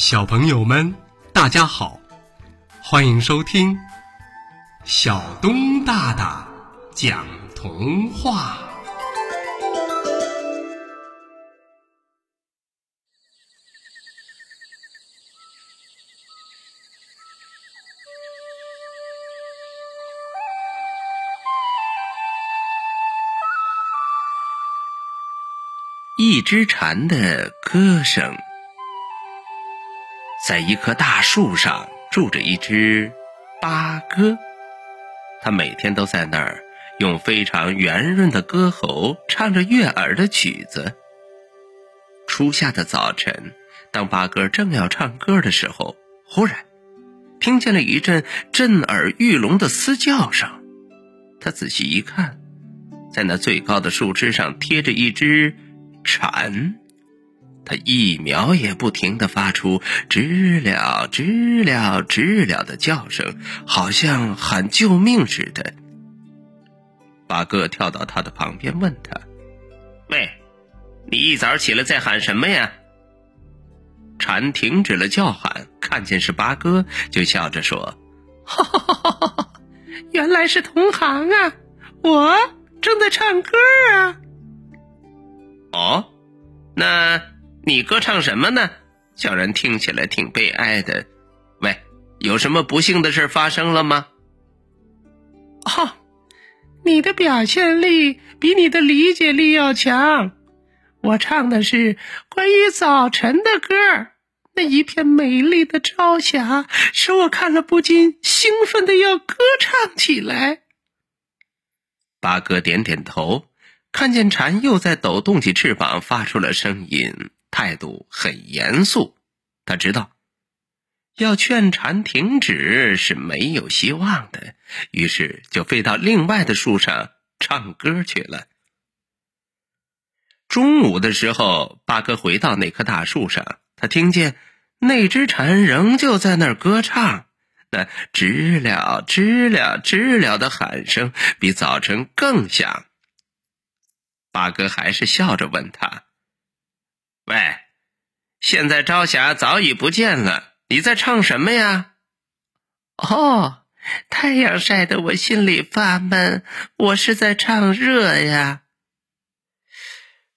小朋友们，大家好，欢迎收听小东大大讲童话。一只蝉的歌声。在一棵大树上住着一只八哥，它每天都在那儿用非常圆润的歌喉唱着悦耳的曲子。初夏的早晨，当八哥正要唱歌的时候，忽然听见了一阵震耳欲聋的嘶叫声。他仔细一看，在那最高的树枝上贴着一只蝉。它一秒也不停的发出知了知了知了的叫声，好像喊救命似的。八哥跳到他的旁边，问他：“喂，你一早起来在喊什么呀？”蝉停止了叫喊，看见是八哥，就笑着说：“，原来是同行啊！我正在唱歌啊。”哦，那。你歌唱什么呢？叫人听起来挺悲哀的。喂，有什么不幸的事发生了吗？哦，你的表现力比你的理解力要强。我唱的是关于早晨的歌那一片美丽的朝霞使我看了不禁兴奋的要歌唱起来。八哥点点头，看见蝉又在抖动起翅膀，发出了声音。态度很严肃，他知道要劝蝉停止是没有希望的，于是就飞到另外的树上唱歌去了。中午的时候，八哥回到那棵大树上，他听见那只蝉仍旧在那儿歌唱，那知了知了知了的喊声比早晨更响。八哥还是笑着问他。现在朝霞早已不见了，你在唱什么呀？哦，太阳晒得我心里发闷，我是在唱热呀。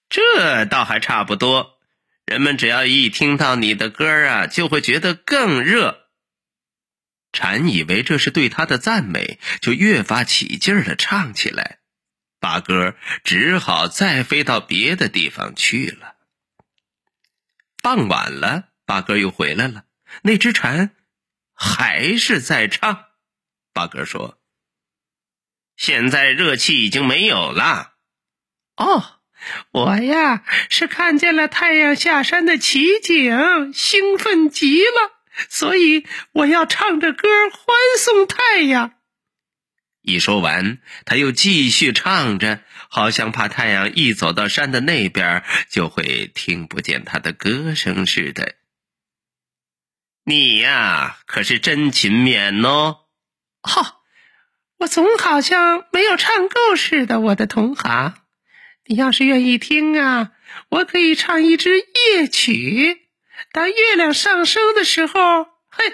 这倒还差不多，人们只要一听到你的歌啊，就会觉得更热。蝉以为这是对他的赞美，就越发起劲儿的唱起来。八哥只好再飞到别的地方去了。傍晚了，八哥又回来了。那只蝉还是在唱。八哥说：“现在热气已经没有了。”哦，我呀是看见了太阳下山的奇景，兴奋极了，所以我要唱着歌欢送太阳。一说完，他又继续唱着，好像怕太阳一走到山的那边，就会听不见它的歌声似的。你呀，可是真勤勉哦！哈，我总好像没有唱够似的，我的同行。你要是愿意听啊，我可以唱一支夜曲。当月亮上升的时候，嘿，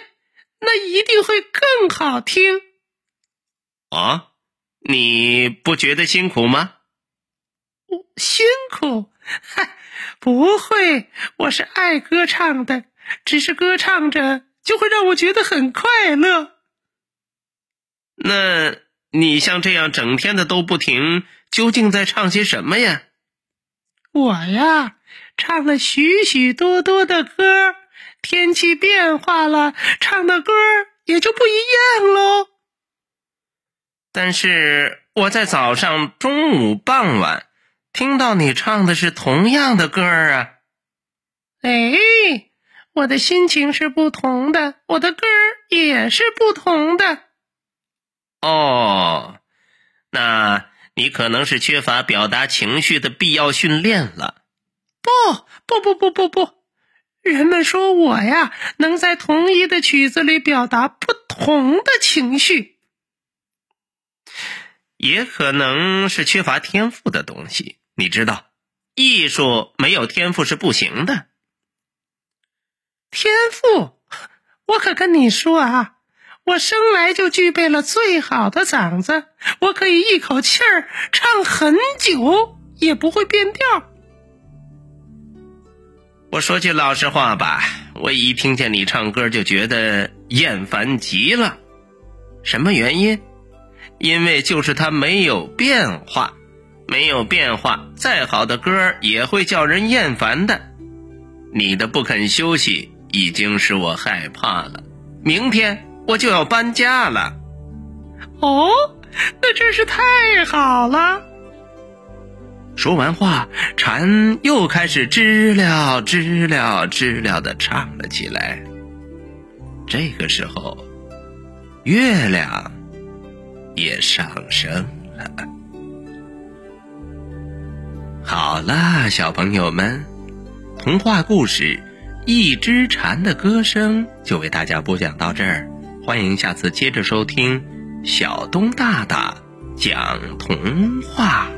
那一定会更好听。啊，你不觉得辛苦吗？辛苦？嗨，不会，我是爱歌唱的，只是歌唱着就会让我觉得很快乐。那你像这样整天的都不停，究竟在唱些什么呀？我呀，唱了许许多多的歌，天气变化了，唱的歌也就不一样喽。但是我在早上、中午、傍晚听到你唱的是同样的歌儿啊！哎，我的心情是不同的，我的歌儿也是不同的。哦，那你可能是缺乏表达情绪的必要训练了。不不不不不不，人们说我呀，能在同一的曲子里表达不同的情绪。也可能是缺乏天赋的东西，你知道，艺术没有天赋是不行的。天赋，我可跟你说啊，我生来就具备了最好的嗓子，我可以一口气儿唱很久，也不会变调。我说句老实话吧，我一听见你唱歌就觉得厌烦极了。什么原因？因为就是它没有变化，没有变化，再好的歌也会叫人厌烦的。你的不肯休息已经使我害怕了。明天我就要搬家了。哦，那真是太好了。说完话，蝉又开始知了知了知了的唱了起来。这个时候，月亮也上升了。好啦，小朋友们，童话故事《一只蝉的歌声》就为大家播讲到这儿，欢迎下次接着收听小东大大讲童话。